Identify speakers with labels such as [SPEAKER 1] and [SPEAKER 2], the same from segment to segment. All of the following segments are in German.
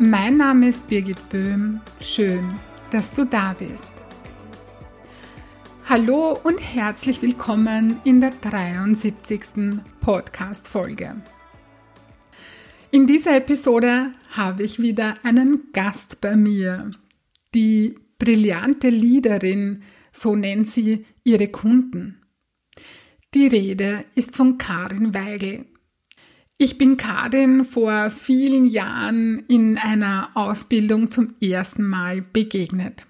[SPEAKER 1] Mein Name ist Birgit Böhm. Schön, dass du da bist. Hallo und herzlich willkommen in der 73. Podcast-Folge. In dieser Episode habe ich wieder einen Gast bei mir. Die brillante Leaderin, so nennt sie ihre Kunden. Die Rede ist von Karin Weigel. Ich bin Karin vor vielen Jahren in einer Ausbildung zum ersten Mal begegnet.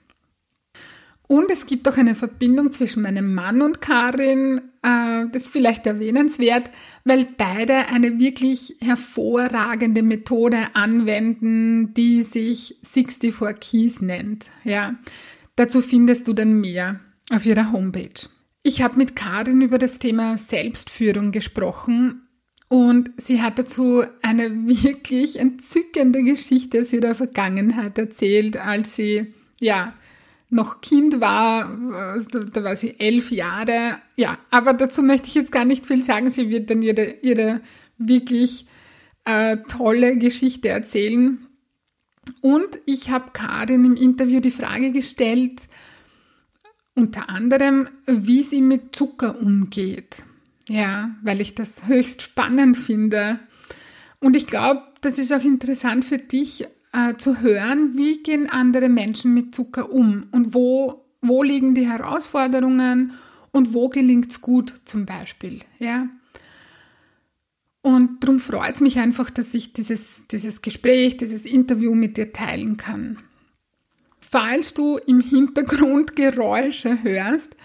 [SPEAKER 1] Und es gibt auch eine Verbindung zwischen meinem Mann und Karin, äh, das ist vielleicht erwähnenswert, weil beide eine wirklich hervorragende Methode anwenden, die sich 64 Keys nennt. Ja, dazu findest du dann mehr auf ihrer Homepage. Ich habe mit Karin über das Thema Selbstführung gesprochen und sie hat dazu eine wirklich entzückende Geschichte aus ihrer Vergangenheit erzählt, als sie, ja, noch Kind war, da war sie elf Jahre. Ja, aber dazu möchte ich jetzt gar nicht viel sagen. Sie wird dann ihre, ihre wirklich äh, tolle Geschichte erzählen. Und ich habe Karin im Interview die Frage gestellt, unter anderem, wie sie mit Zucker umgeht. Ja, weil ich das höchst spannend finde. Und ich glaube, das ist auch interessant für dich äh, zu hören, wie gehen andere Menschen mit Zucker um und wo, wo liegen die Herausforderungen und wo gelingt es gut zum Beispiel. Ja. Und darum freut es mich einfach, dass ich dieses, dieses Gespräch, dieses Interview mit dir teilen kann. Falls du im Hintergrund Geräusche hörst,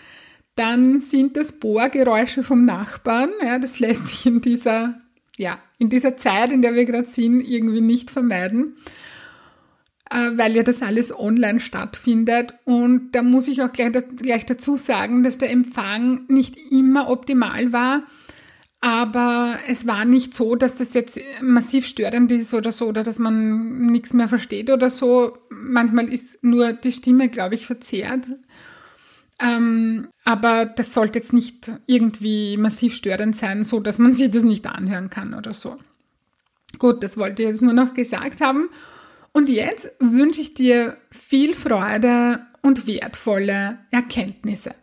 [SPEAKER 1] dann sind das Bohrgeräusche vom Nachbarn. Ja, das lässt sich in dieser, ja, in dieser Zeit, in der wir gerade sind, irgendwie nicht vermeiden, äh, weil ja das alles online stattfindet. Und da muss ich auch gleich, gleich dazu sagen, dass der Empfang nicht immer optimal war. Aber es war nicht so, dass das jetzt massiv störend ist oder so, oder dass man nichts mehr versteht oder so. Manchmal ist nur die Stimme, glaube ich, verzerrt. Ähm, aber das sollte jetzt nicht irgendwie massiv störend sein, so dass man sich das nicht anhören kann oder so. Gut, das wollte ich jetzt nur noch gesagt haben. Und jetzt wünsche ich dir viel Freude und wertvolle Erkenntnisse.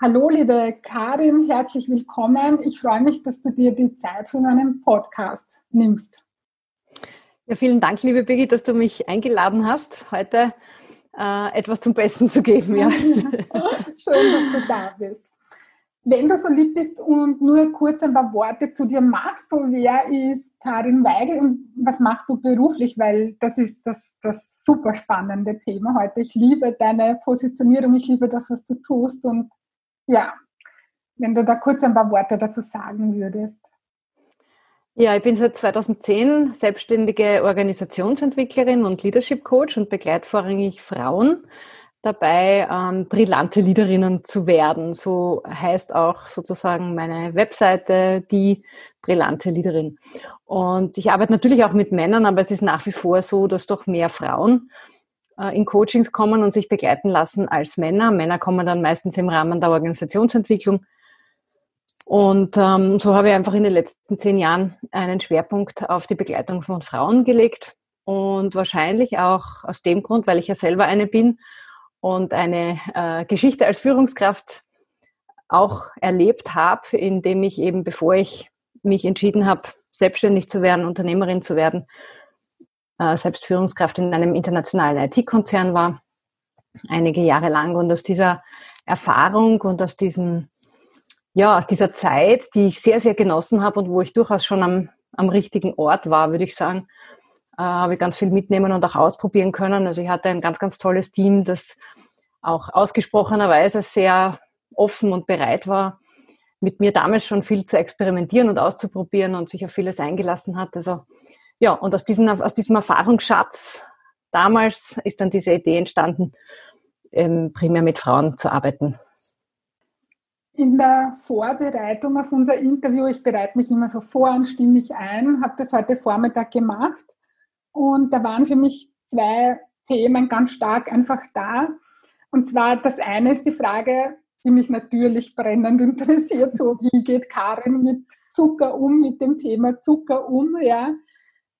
[SPEAKER 1] Hallo, liebe Karin, herzlich willkommen. Ich freue mich, dass du dir die Zeit für meinen Podcast nimmst.
[SPEAKER 2] Ja, vielen Dank, liebe Birgit, dass du mich eingeladen hast, heute äh, etwas zum Besten zu geben. Ja.
[SPEAKER 1] Schön, dass du da bist. Wenn du so lieb bist und nur kurz ein paar Worte zu dir machst, so wer ist Karin Weigel und was machst du beruflich, weil das ist das, das super spannende Thema heute. Ich liebe deine Positionierung, ich liebe das, was du tust und ja, wenn du da kurz ein paar Worte dazu sagen würdest.
[SPEAKER 2] Ja, ich bin seit 2010 selbstständige Organisationsentwicklerin und Leadership Coach und begleite vorrangig Frauen dabei, ähm, brillante Leaderinnen zu werden. So heißt auch sozusagen meine Webseite, die brillante Leaderin. Und ich arbeite natürlich auch mit Männern, aber es ist nach wie vor so, dass doch mehr Frauen äh, in Coachings kommen und sich begleiten lassen als Männer. Männer kommen dann meistens im Rahmen der Organisationsentwicklung und ähm, so habe ich einfach in den letzten zehn Jahren einen Schwerpunkt auf die Begleitung von Frauen gelegt. Und wahrscheinlich auch aus dem Grund, weil ich ja selber eine bin und eine äh, Geschichte als Führungskraft auch erlebt habe, indem ich eben, bevor ich mich entschieden habe, selbstständig zu werden, Unternehmerin zu werden, äh, selbst Führungskraft in einem internationalen IT-Konzern war, einige Jahre lang. Und aus dieser Erfahrung und aus diesem ja, aus dieser Zeit, die ich sehr, sehr genossen habe und wo ich durchaus schon am, am richtigen Ort war, würde ich sagen, äh, habe ich ganz viel mitnehmen und auch ausprobieren können. Also ich hatte ein ganz, ganz tolles Team, das auch ausgesprochenerweise sehr offen und bereit war, mit mir damals schon viel zu experimentieren und auszuprobieren und sich auf vieles eingelassen hat. Also ja, und aus diesem, aus diesem Erfahrungsschatz damals ist dann diese Idee entstanden, ähm, primär mit Frauen zu arbeiten.
[SPEAKER 1] In der Vorbereitung auf unser Interview, ich bereite mich immer so vor und stimme mich ein, habe das heute Vormittag gemacht und da waren für mich zwei Themen ganz stark einfach da. Und zwar das eine ist die Frage, die mich natürlich brennend interessiert, so wie geht Karin mit Zucker um, mit dem Thema Zucker um, ja.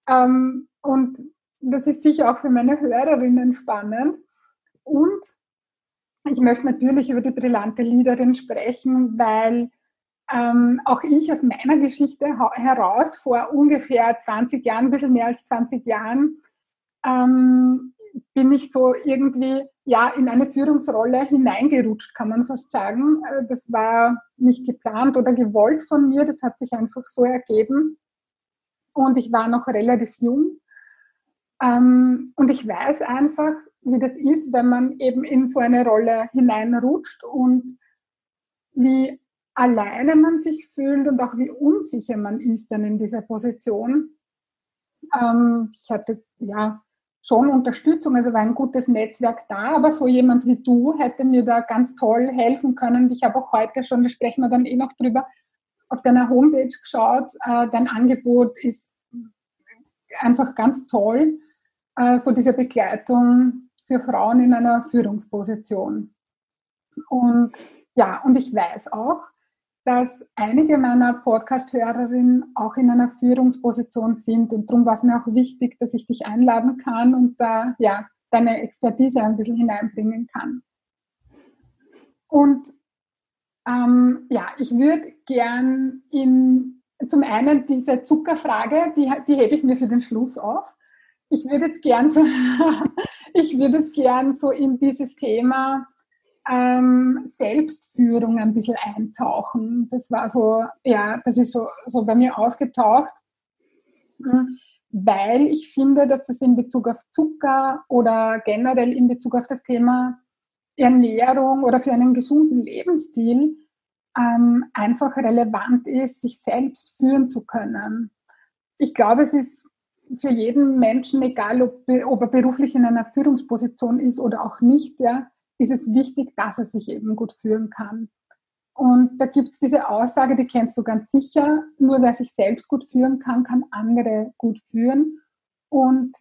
[SPEAKER 1] Ähm, und das ist sicher auch für meine Hörerinnen spannend. Und ich möchte natürlich über die brillante Liederin sprechen, weil ähm, auch ich aus meiner Geschichte heraus vor ungefähr 20 Jahren, ein bisschen mehr als 20 Jahren, ähm, bin ich so irgendwie ja in eine Führungsrolle hineingerutscht, kann man fast sagen. Äh, das war nicht geplant oder gewollt von mir, das hat sich einfach so ergeben. Und ich war noch relativ jung. Ähm, und ich weiß einfach, wie das ist, wenn man eben in so eine Rolle hineinrutscht und wie alleine man sich fühlt und auch wie unsicher man ist dann in dieser Position. Ähm, ich hatte ja schon Unterstützung, also war ein gutes Netzwerk da, aber so jemand wie du hätte mir da ganz toll helfen können. Ich habe auch heute schon, da sprechen wir dann eh noch drüber, auf deiner Homepage geschaut. Äh, dein Angebot ist einfach ganz toll, äh, so diese Begleitung für Frauen in einer Führungsposition. Und ja, und ich weiß auch, dass einige meiner Podcast-Hörerinnen auch in einer Führungsposition sind. Und darum war es mir auch wichtig, dass ich dich einladen kann und da ja, deine Expertise ein bisschen hineinbringen kann. Und ähm, ja, ich würde gern in zum einen diese Zuckerfrage, die, die hebe ich mir für den Schluss auf. Ich würde jetzt gern so, ich würde jetzt gern so in dieses Thema ähm, Selbstführung ein bisschen eintauchen. Das war so, ja, das ist so, so bei mir aufgetaucht, hm, weil ich finde, dass das in Bezug auf Zucker oder generell in Bezug auf das Thema Ernährung oder für einen gesunden Lebensstil ähm, einfach relevant ist, sich selbst führen zu können. Ich glaube, es ist für jeden Menschen, egal ob, ob er beruflich in einer Führungsposition ist oder auch nicht, ja, ist es wichtig, dass er sich eben gut führen kann. Und da gibt es diese Aussage, die kennst du ganz sicher, nur wer sich selbst gut führen kann, kann andere gut führen. Und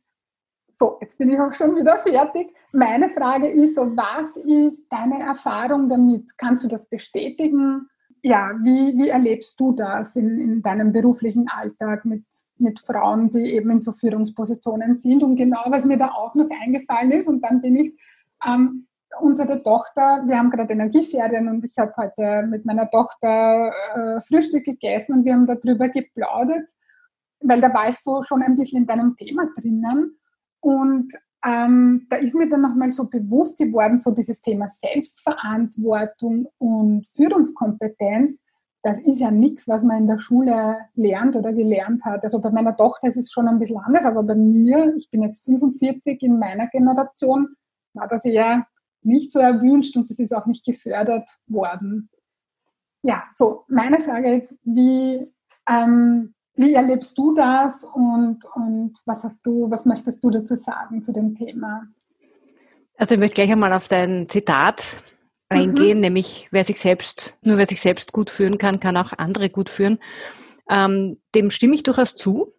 [SPEAKER 1] so, jetzt bin ich auch schon wieder fertig. Meine Frage ist was ist deine Erfahrung damit? Kannst du das bestätigen? Ja, wie, wie erlebst du das in, in deinem beruflichen Alltag mit, mit Frauen, die eben in so Führungspositionen sind? Und genau, was mir da auch noch eingefallen ist, und dann bin ich ähm, unsere Tochter, wir haben gerade Energieferien und ich habe heute mit meiner Tochter äh, Frühstück gegessen und wir haben darüber geplaudert, weil da war ich so schon ein bisschen in deinem Thema drinnen. Und ähm, da ist mir dann nochmal so bewusst geworden, so dieses Thema Selbstverantwortung und Führungskompetenz, das ist ja nichts, was man in der Schule lernt oder gelernt hat. Also bei meiner Tochter ist es schon ein bisschen anders, aber bei mir, ich bin jetzt 45 in meiner Generation, war das eher nicht so erwünscht und das ist auch nicht gefördert worden. Ja, so meine Frage ist, wie, ähm, wie erlebst du das und, und was hast du, was möchtest du dazu sagen zu dem Thema?
[SPEAKER 2] Also ich möchte gleich einmal auf dein Zitat eingehen, mhm. nämlich wer sich selbst, nur wer sich selbst gut führen kann, kann auch andere gut führen. Ähm, dem stimme ich durchaus zu.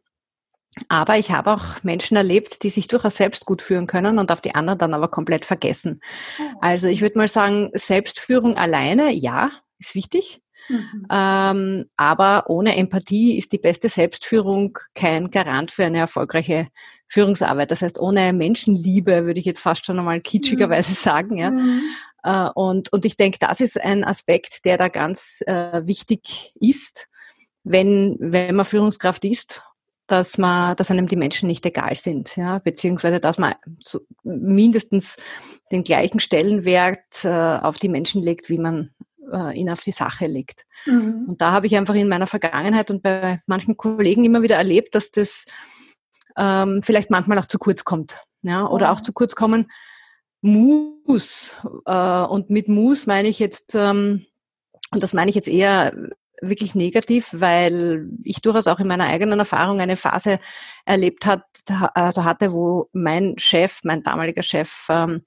[SPEAKER 2] Aber ich habe auch Menschen erlebt, die sich durchaus selbst gut führen können und auf die anderen dann aber komplett vergessen. Oh. Also ich würde mal sagen, Selbstführung alleine, ja, ist wichtig. Mhm. Ähm, aber ohne Empathie ist die beste Selbstführung kein Garant für eine erfolgreiche Führungsarbeit. Das heißt, ohne Menschenliebe würde ich jetzt fast schon einmal kitschigerweise mhm. sagen. Ja. Mhm. Äh, und, und ich denke, das ist ein Aspekt, der da ganz äh, wichtig ist, wenn, wenn man Führungskraft ist dass man, dass einem die Menschen nicht egal sind, ja, beziehungsweise dass man so mindestens den gleichen Stellenwert äh, auf die Menschen legt, wie man äh, ihn auf die Sache legt. Mhm. Und da habe ich einfach in meiner Vergangenheit und bei manchen Kollegen immer wieder erlebt, dass das ähm, vielleicht manchmal auch zu kurz kommt, ja, oder mhm. auch zu kurz kommen muss. Äh, und mit muss meine ich jetzt ähm, und das meine ich jetzt eher wirklich negativ, weil ich durchaus auch in meiner eigenen Erfahrung eine Phase erlebt hat, also hatte, wo mein Chef, mein damaliger Chef, ähm,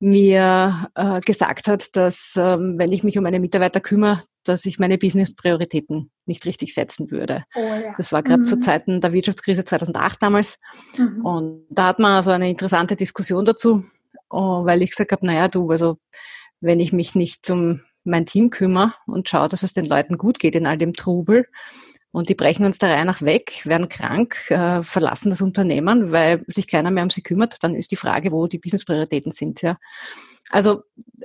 [SPEAKER 2] mir äh, gesagt hat, dass ähm, wenn ich mich um meine Mitarbeiter kümmere, dass ich meine Business-Prioritäten nicht richtig setzen würde. Oh, ja. Das war gerade mhm. zu Zeiten der Wirtschaftskrise 2008 damals. Mhm. Und da hat man so eine interessante Diskussion dazu, oh, weil ich gesagt habe, naja, du, also wenn ich mich nicht um mein Team kümmere und schaue, dass es den Leuten gut geht in all dem Trubel, und die brechen uns der Reihe nach weg, werden krank, äh, verlassen das Unternehmen, weil sich keiner mehr um sie kümmert. Dann ist die Frage, wo die Business-Prioritäten sind. Ja. Also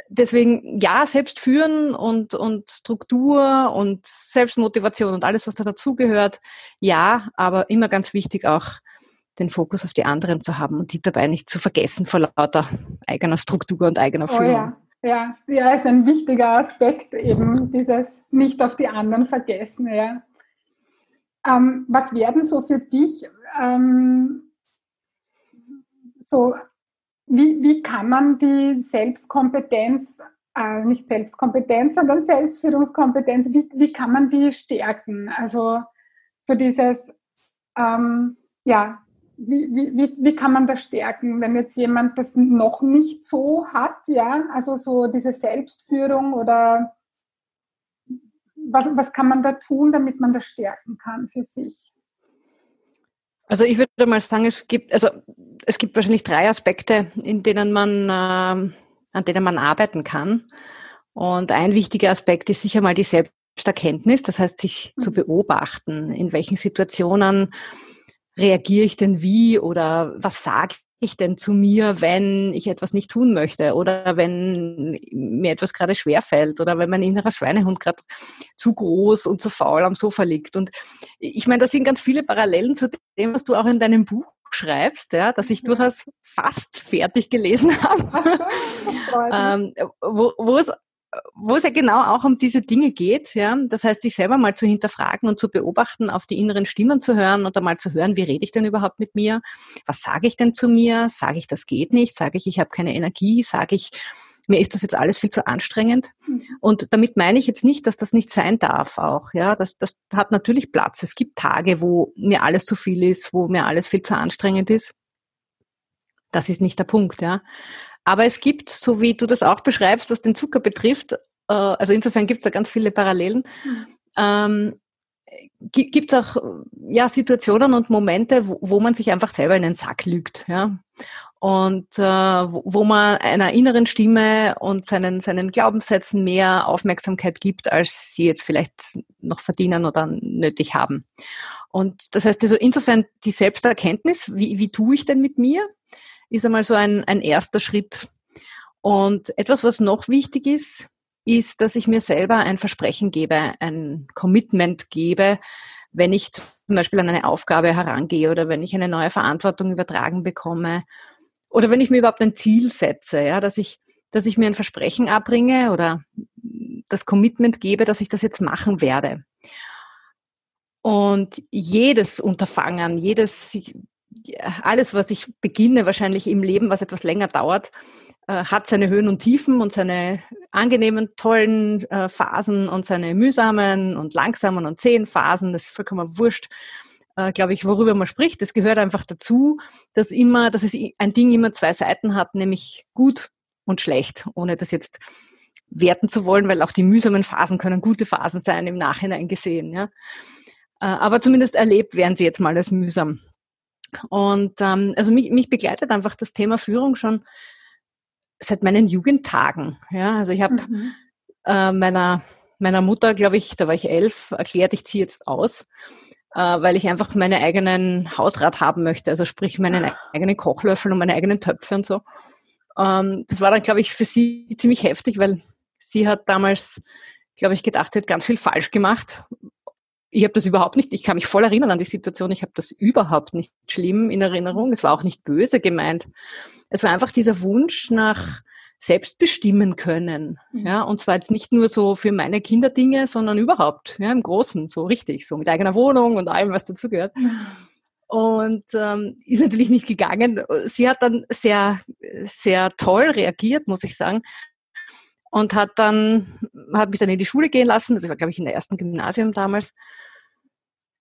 [SPEAKER 2] deswegen ja, selbst führen und, und Struktur und Selbstmotivation und alles, was da dazugehört, ja, aber immer ganz wichtig auch den Fokus auf die anderen zu haben und die dabei nicht zu vergessen vor lauter eigener Struktur und eigener Führung. Oh
[SPEAKER 1] ja. Ja, ja, ist ein wichtiger Aspekt eben dieses nicht auf die anderen vergessen, ja. Ähm, was werden so für dich ähm, so, wie, wie kann man die Selbstkompetenz, äh, nicht Selbstkompetenz, sondern Selbstführungskompetenz, wie, wie kann man die stärken? Also so dieses, ähm, ja, wie, wie, wie kann man das stärken, wenn jetzt jemand das noch nicht so hat, ja, also so diese Selbstführung oder was, was kann man da tun, damit man das stärken kann für sich?
[SPEAKER 2] Also ich würde mal sagen, es gibt, also es gibt wahrscheinlich drei Aspekte, in denen man, äh, an denen man arbeiten kann. Und ein wichtiger Aspekt ist sicher mal die Selbsterkenntnis, das heißt, sich mhm. zu beobachten, in welchen Situationen reagiere ich denn wie oder was sage ich denn zu mir, wenn ich etwas nicht tun möchte oder wenn mir etwas gerade schwerfällt oder wenn mein innerer Schweinehund gerade zu groß und zu faul am Sofa liegt. Und ich meine, da sind ganz viele Parallelen zu dem, was du auch in deinem Buch schreibst, ja, dass ich durchaus fast fertig gelesen habe, ähm, wo, wo es wo es ja genau auch um diese Dinge geht, ja. Das heißt, sich selber mal zu hinterfragen und zu beobachten, auf die inneren Stimmen zu hören und einmal zu hören, wie rede ich denn überhaupt mit mir? Was sage ich denn zu mir? Sage ich, das geht nicht? Sage ich, ich habe keine Energie? Sage ich, mir ist das jetzt alles viel zu anstrengend. Mhm. Und damit meine ich jetzt nicht, dass das nicht sein darf auch. Ja, das, das hat natürlich Platz. Es gibt Tage, wo mir alles zu viel ist, wo mir alles viel zu anstrengend ist. Das ist nicht der Punkt, ja. Aber es gibt, so wie du das auch beschreibst, was den Zucker betrifft, äh, also insofern gibt es da ganz viele Parallelen, mhm. ähm, gibt auch ja Situationen und Momente, wo, wo, man sich einfach selber in den Sack lügt, ja. Und äh, wo, wo man einer inneren Stimme und seinen, seinen Glaubenssätzen mehr Aufmerksamkeit gibt, als sie jetzt vielleicht noch verdienen oder nötig haben. Und das heißt also insofern die Selbsterkenntnis, wie, wie tue ich denn mit mir? Ist einmal so ein, ein erster Schritt. Und etwas, was noch wichtig ist, ist, dass ich mir selber ein Versprechen gebe, ein Commitment gebe, wenn ich zum Beispiel an eine Aufgabe herangehe oder wenn ich eine neue Verantwortung übertragen bekomme oder wenn ich mir überhaupt ein Ziel setze, ja, dass ich, dass ich mir ein Versprechen abbringe oder das Commitment gebe, dass ich das jetzt machen werde. Und jedes Unterfangen, jedes alles, was ich beginne, wahrscheinlich im Leben, was etwas länger dauert, äh, hat seine Höhen und Tiefen und seine angenehmen, tollen äh, Phasen und seine mühsamen und langsamen und zähen Phasen. Das ist vollkommen wurscht, äh, glaube ich, worüber man spricht. Das gehört einfach dazu, dass immer, dass es ein Ding immer zwei Seiten hat, nämlich gut und schlecht, ohne das jetzt werten zu wollen, weil auch die mühsamen Phasen können gute Phasen sein im Nachhinein gesehen. Ja? aber zumindest erlebt werden sie jetzt mal als mühsam. Und ähm, also mich, mich begleitet einfach das Thema Führung schon seit meinen Jugendtagen. Ja, also ich habe mhm. äh, meiner meiner Mutter, glaube ich, da war ich elf, erklärt, ich ziehe jetzt aus, äh, weil ich einfach meinen eigenen Hausrat haben möchte, also sprich meinen eigenen Kochlöffel und meine eigenen Töpfe und so. Ähm, das war dann, glaube ich, für sie ziemlich heftig, weil sie hat damals, glaube ich, gedacht, sie hat ganz viel falsch gemacht, ich habe das überhaupt nicht, ich kann mich voll erinnern an die Situation, ich habe das überhaupt nicht schlimm in Erinnerung. Es war auch nicht böse gemeint. Es war einfach dieser Wunsch nach selbstbestimmen können. Mhm. Ja, und zwar jetzt nicht nur so für meine Kinderdinge, sondern überhaupt, ja, im Großen, so richtig, so mit eigener Wohnung und allem, was dazugehört. Mhm. Und ähm, ist natürlich nicht gegangen. Sie hat dann sehr, sehr toll reagiert, muss ich sagen, und hat dann hat mich dann in die Schule gehen lassen. Das war, glaube ich, in der ersten Gymnasium damals.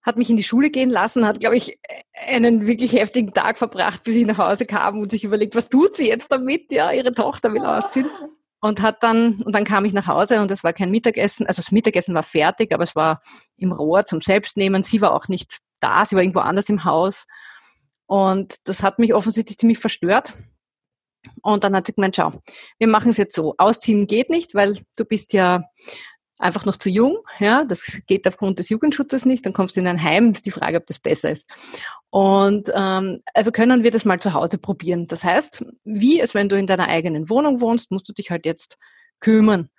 [SPEAKER 2] Hat mich in die Schule gehen lassen, hat, glaube ich, einen wirklich heftigen Tag verbracht, bis ich nach Hause kam und sich überlegt, was tut sie jetzt damit? Ja, ihre Tochter will ausziehen. Und hat dann, und dann kam ich nach Hause und es war kein Mittagessen. Also das Mittagessen war fertig, aber es war im Rohr zum Selbstnehmen. Sie war auch nicht da, sie war irgendwo anders im Haus. Und das hat mich offensichtlich ziemlich verstört. Und dann hat sie gemeint, schau, wir machen es jetzt so. Ausziehen geht nicht, weil du bist ja einfach noch zu jung. Ja, das geht aufgrund des Jugendschutzes nicht. Dann kommst du in ein Heim. Ist die Frage, ob das besser ist. Und ähm, also können wir das mal zu Hause probieren. Das heißt, wie es, wenn du in deiner eigenen Wohnung wohnst, musst du dich halt jetzt kümmern.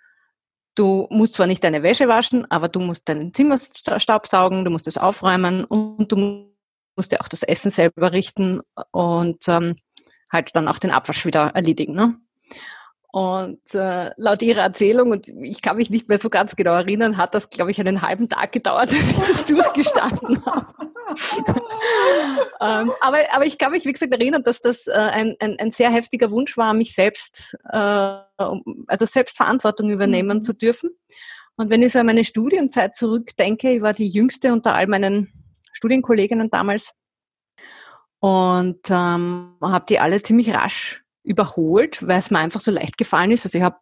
[SPEAKER 2] Du musst zwar nicht deine Wäsche waschen, aber du musst deinen Zimmer staubsaugen, du musst es aufräumen und du musst ja auch das Essen selber richten und ähm, halt dann auch den Abwasch wieder erledigen. Ne? Und äh, laut ihrer Erzählung, und ich kann mich nicht mehr so ganz genau erinnern, hat das, glaube ich, einen halben Tag gedauert, bis ich das durchgestanden habe. ähm, aber, aber ich kann mich, wie gesagt, erinnern, dass das äh, ein, ein, ein sehr heftiger Wunsch war, mich selbst, äh, also Selbstverantwortung übernehmen mhm. zu dürfen. Und wenn ich so an meine Studienzeit zurückdenke, ich war die jüngste unter all meinen Studienkolleginnen damals und ähm, habe die alle ziemlich rasch überholt, weil es mir einfach so leicht gefallen ist. Also ich habe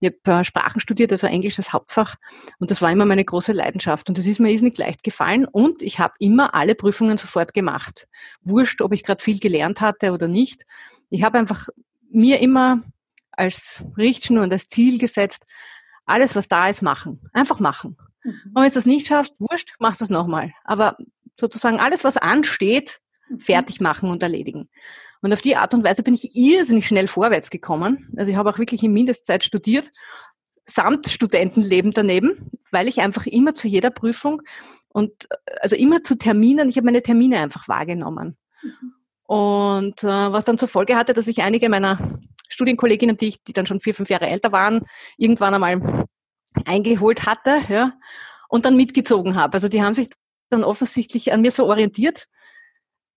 [SPEAKER 2] ich hab, äh, Sprachen studiert, also Englisch als Hauptfach und das war immer meine große Leidenschaft und das ist mir nicht leicht gefallen und ich habe immer alle Prüfungen sofort gemacht. Wurscht, ob ich gerade viel gelernt hatte oder nicht. Ich habe einfach mir immer als Richtschnur und als Ziel gesetzt, alles, was da ist, machen. Einfach machen. Mhm. Und wenn du das nicht schaffst, wurscht, machst du es nochmal. Aber sozusagen alles, was ansteht. Fertig machen und erledigen. Und auf die Art und Weise bin ich irrsinnig schnell vorwärts gekommen. Also ich habe auch wirklich in Mindestzeit studiert, samt Studentenleben daneben, weil ich einfach immer zu jeder Prüfung und also immer zu Terminen, ich habe meine Termine einfach wahrgenommen. Mhm. Und äh, was dann zur Folge hatte, dass ich einige meiner Studienkolleginnen, die, ich, die dann schon vier, fünf Jahre älter waren, irgendwann einmal eingeholt hatte, ja, und dann mitgezogen habe. Also die haben sich dann offensichtlich an mir so orientiert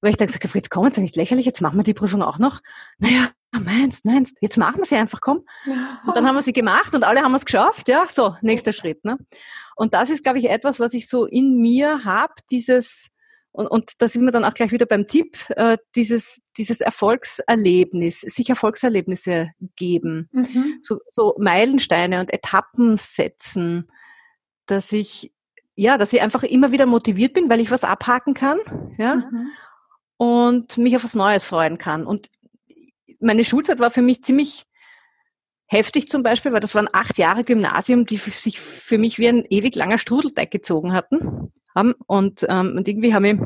[SPEAKER 2] weil ich dann gesagt habe, jetzt komm, jetzt nicht lächerlich, jetzt machen wir die Prüfung auch noch. Naja, meinst, meinst, jetzt machen wir sie einfach, komm. Und dann haben wir sie gemacht und alle haben es geschafft, ja, so, nächster Schritt. Ne? Und das ist, glaube ich, etwas, was ich so in mir habe, dieses, und, und da sind wir dann auch gleich wieder beim Tipp, äh, dieses, dieses Erfolgserlebnis, sich Erfolgserlebnisse geben, mhm. so, so Meilensteine und Etappen setzen, dass ich, ja, dass ich einfach immer wieder motiviert bin, weil ich was abhaken kann, ja. Mhm und mich auf was Neues freuen kann. Und meine Schulzeit war für mich ziemlich heftig zum Beispiel, weil das waren acht Jahre Gymnasium, die sich für mich wie ein ewig langer Strudelteig gezogen hatten. Haben. Und, ähm, und irgendwie habe ich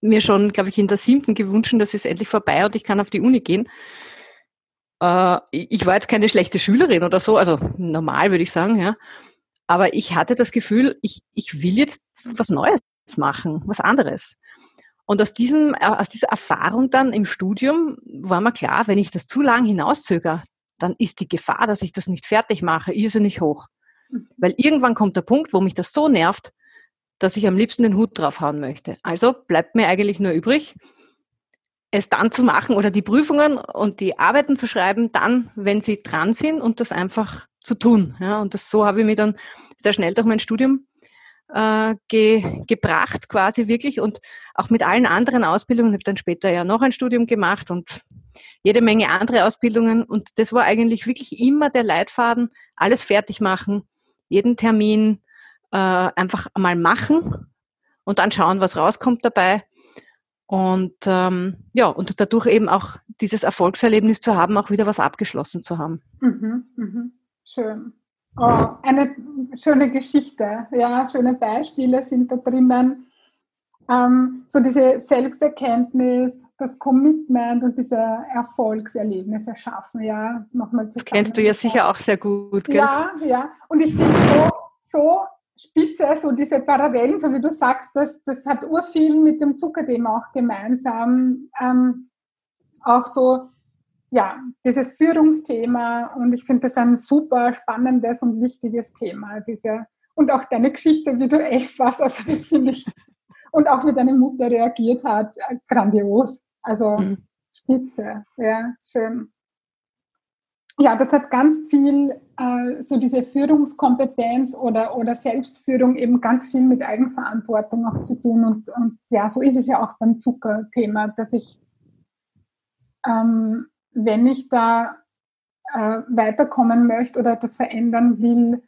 [SPEAKER 2] mir schon, glaube ich, in der siebten gewünscht, dass es endlich vorbei und ich kann auf die Uni gehen. Äh, ich war jetzt keine schlechte Schülerin oder so, also normal würde ich sagen, ja. Aber ich hatte das Gefühl, ich, ich will jetzt was Neues machen, was anderes. Und aus, diesem, äh, aus dieser Erfahrung dann im Studium war mir klar, wenn ich das zu lang hinauszögere, dann ist die Gefahr, dass ich das nicht fertig mache, irrsinnig hoch. Mhm. Weil irgendwann kommt der Punkt, wo mich das so nervt, dass ich am liebsten den Hut draufhauen möchte. Also bleibt mir eigentlich nur übrig, es dann zu machen oder die Prüfungen und die Arbeiten zu schreiben, dann, wenn sie dran sind und das einfach zu tun. Ja, und das so habe ich mich dann sehr schnell durch mein Studium äh, ge, gebracht quasi wirklich und auch mit allen anderen Ausbildungen. Ich habe dann später ja noch ein Studium gemacht und jede Menge andere Ausbildungen und das war eigentlich wirklich immer der Leitfaden, alles fertig machen, jeden Termin äh, einfach mal machen und dann schauen, was rauskommt dabei. Und ähm, ja, und dadurch eben auch dieses Erfolgserlebnis zu haben, auch wieder was abgeschlossen zu haben.
[SPEAKER 1] Mhm, mhm. Schön. Oh, eine schöne Geschichte, ja, schöne Beispiele sind da drinnen. Ähm, so diese Selbsterkenntnis, das Commitment und diese Erfolgserlebnisse schaffen, ja,
[SPEAKER 2] nochmal zusammen. Das kennst du ja sicher auch sehr gut,
[SPEAKER 1] gell? Ja, ja. Und ich finde so, so spitze, so diese Parallelen, so wie du sagst, das, das hat urviel mit dem Zuckerthema auch gemeinsam. Ähm, auch so ja, dieses Führungsthema und ich finde das ein super spannendes und wichtiges Thema. Diese, und auch deine Geschichte, wie du elf warst, also das finde ich, und auch wie deine Mutter reagiert hat, äh, grandios. Also spitze, ja, schön. Ja, das hat ganz viel äh, so diese Führungskompetenz oder, oder Selbstführung eben ganz viel mit Eigenverantwortung auch zu tun. Und, und ja, so ist es ja auch beim Zuckerthema, dass ich, ähm, wenn ich da äh, weiterkommen möchte oder etwas verändern will,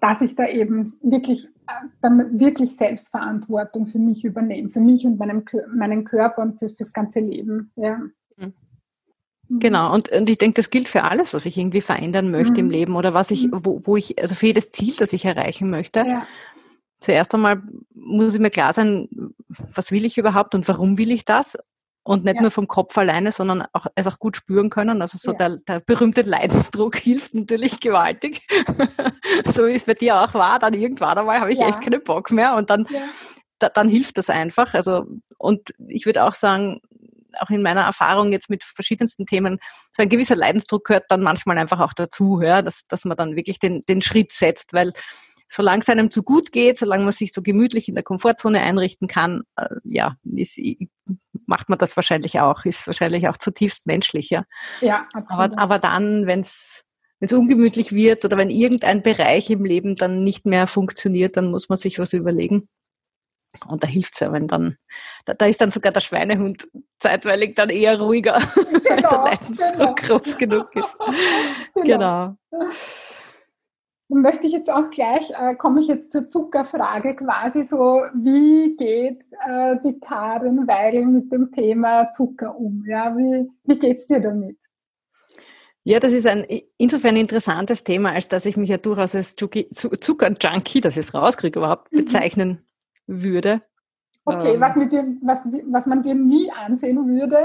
[SPEAKER 1] dass ich da eben wirklich äh, dann wirklich Selbstverantwortung für mich übernehme, für mich und meinem, meinen Körper und für, fürs ganze Leben. Ja.
[SPEAKER 2] Mhm. Mhm. Genau, und, und ich denke, das gilt für alles, was ich irgendwie verändern möchte mhm. im Leben oder was ich, mhm. wo, wo ich, also für jedes Ziel, das ich erreichen möchte. Ja. Zuerst einmal muss ich mir klar sein, was will ich überhaupt und warum will ich das? Und nicht ja. nur vom Kopf alleine, sondern auch, es auch gut spüren können. Also so ja. der, der berühmte Leidensdruck hilft natürlich gewaltig. so wie es bei dir auch war, dann irgendwann einmal habe ich echt keinen Bock mehr und dann, da, dann hilft das einfach. Also, und ich würde auch sagen, auch in meiner Erfahrung jetzt mit verschiedensten Themen, so ein gewisser Leidensdruck gehört dann manchmal einfach auch dazu, ja, dass, dass man dann wirklich den, den Schritt setzt, weil solange es einem zu gut geht, solange man sich so gemütlich in der Komfortzone einrichten kann, äh, ja, ist, macht man das wahrscheinlich auch, ist wahrscheinlich auch zutiefst menschlich, ja. Ja, absolut. Aber, aber dann, wenn es wenn es ungemütlich wird oder wenn irgendein Bereich im Leben dann nicht mehr funktioniert, dann muss man sich was überlegen. Und da hilft es ja, wenn dann, da, da, ist dann sogar der Schweinehund zeitweilig dann eher ruhiger, genau, wenn der Leidensdruck genau. groß genug ist. genau. genau.
[SPEAKER 1] Dann möchte ich jetzt auch gleich, äh, komme ich jetzt zur Zuckerfrage quasi so, wie geht äh, die Karin Weigel mit dem Thema Zucker um? Ja, wie, wie geht es dir damit?
[SPEAKER 2] Ja, das ist ein insofern interessantes Thema, als dass ich mich ja durchaus als Zuckerjunkie, dass ich es rauskriege überhaupt, mhm. bezeichnen würde.
[SPEAKER 1] Okay, ähm, was, mit dir, was, was man dir nie ansehen würde,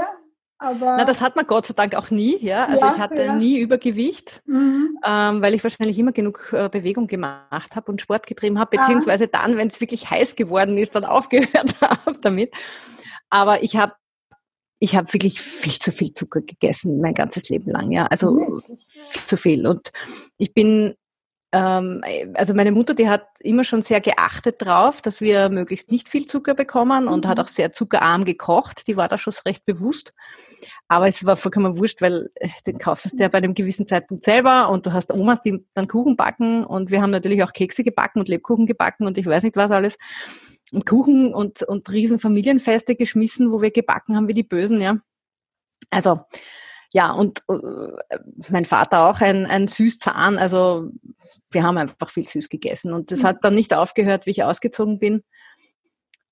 [SPEAKER 1] aber
[SPEAKER 2] Na, das hat man Gott sei Dank auch nie, ja. Also ja, ich hatte ja. nie Übergewicht, mhm. ähm, weil ich wahrscheinlich immer genug äh, Bewegung gemacht habe und Sport getrieben habe, beziehungsweise dann, wenn es wirklich heiß geworden ist, dann aufgehört habe damit. Aber ich habe ich habe wirklich viel zu viel Zucker gegessen, mein ganzes Leben lang, ja. Also viel zu viel. Und ich bin also meine Mutter, die hat immer schon sehr geachtet drauf, dass wir möglichst nicht viel Zucker bekommen und mhm. hat auch sehr zuckerarm gekocht. Die war da schon recht bewusst. Aber es war vollkommen wurscht, weil äh, den kaufst du ja bei einem gewissen Zeitpunkt selber und du hast Omas, die dann Kuchen backen und wir haben natürlich auch Kekse gebacken und Lebkuchen gebacken und ich weiß nicht was alles. Und Kuchen und, und riesen Familienfeste geschmissen, wo wir gebacken haben wie die Bösen, ja. Also, ja, und äh, mein Vater auch ein, ein Süßzahn. Also wir haben einfach viel süß gegessen. Und das mhm. hat dann nicht aufgehört, wie ich ausgezogen bin.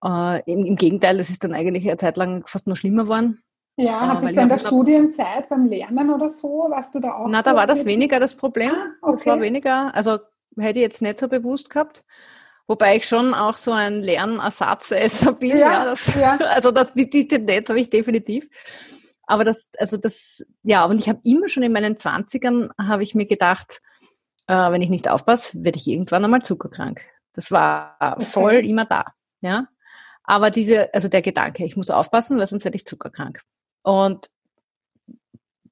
[SPEAKER 2] Äh, im, im, Gegenteil, das ist dann eigentlich eine Zeit lang fast noch schlimmer geworden.
[SPEAKER 1] Ja, hat äh, sich dann der Studienzeit beim Lernen oder so, warst du da auch?
[SPEAKER 2] Na, so da war das weniger das Problem. Ah, okay. Das war weniger, also hätte ich jetzt nicht so bewusst gehabt. Wobei ich schon auch so ein Lernersatzesser bin. Ja, ja, das, ja. Also das, die, die Tendenz habe ich definitiv. Aber das, also das, ja, und ich habe immer schon in meinen Zwanzigern, habe ich mir gedacht, äh, wenn ich nicht aufpasse, werde ich irgendwann einmal zuckerkrank. Das war okay. voll immer da, ja. Aber diese, also der Gedanke, ich muss aufpassen, weil sonst werde ich zuckerkrank. Und